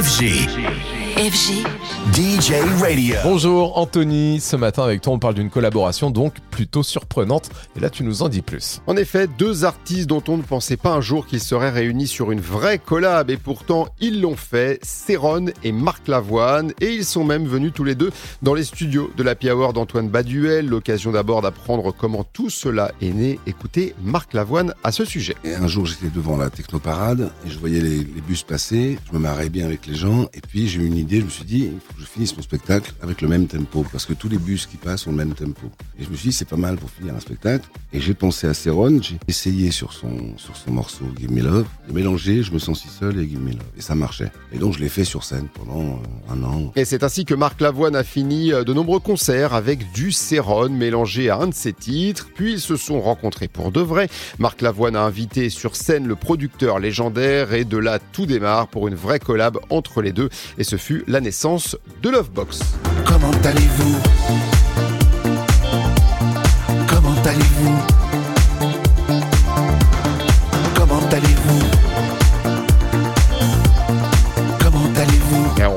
FG. FG. DJ Radio. Bonjour Anthony, ce matin avec toi on parle d'une collaboration donc plutôt surprenante et là tu nous en dis plus. En effet, deux artistes dont on ne pensait pas un jour qu'ils seraient réunis sur une vraie collab et pourtant ils l'ont fait, Céron et Marc Lavoine et ils sont même venus tous les deux dans les studios de la Hour d'Antoine Baduel, l'occasion d'abord d'apprendre comment tout cela est né. Écoutez Marc Lavoine à ce sujet. Et un jour j'étais devant la technoparade et je voyais les, les bus passer, je me marrais bien avec les gens et puis j'ai eu une idée, je me suis dit il faut que je finisse mon spectacle avec le même tempo parce que tous les bus qui passent ont le même tempo. Et je me suis dit c'est pas mal pour finir un spectacle et j'ai pensé à Céron, j'ai essayé sur son sur son morceau Give Me Love, de mélanger Je me sens si seul et Give Me Love et ça marchait. Et donc je l'ai fait sur scène pendant euh, un an. Et c'est ainsi que Marc Lavoine a fini euh, de nombreux concerts avec du Céron mélangé à un de ses titres, puis ils se sont rencontrés pour de vrai. Marc Lavoine a invité sur scène le producteur légendaire et de là tout démarre pour une vraie collab entre les deux et ce fut la naissance de Lovebox. Comment allez-vous? Allez-vous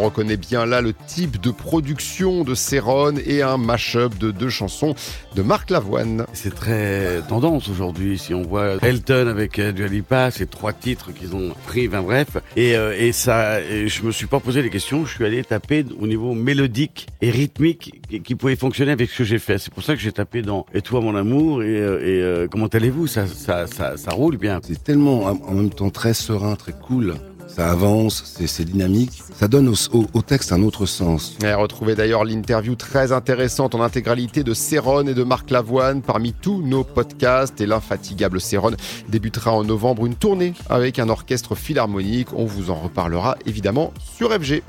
on reconnaît bien là le type de production de Céron et un mash-up de deux chansons de Marc Lavoine. C'est très tendance aujourd'hui. Si on voit Elton avec euh, Dua Lipa, c'est trois titres qu'ils ont pris, enfin bref. Et, euh, et ça, et je me suis pas posé les questions. Je suis allé taper au niveau mélodique et rythmique qui, pouvait fonctionner avec ce que j'ai fait. C'est pour ça que j'ai tapé dans Et toi mon amour et, euh, et euh, comment allez-vous? Ça, ça, ça, ça roule bien. C'est tellement en en même temps très serein, très cool. Ça avance, c'est- dynamique. Ça donne au texte un autre sens. Et retrouvez d'ailleurs l'interview très intéressante en intégralité de Céron et de Marc Lavoine parmi tous nos podcasts. Et l'infatigable Céron débutera en novembre une tournée avec un orchestre philharmonique. On vous en reparlera évidemment sur FG.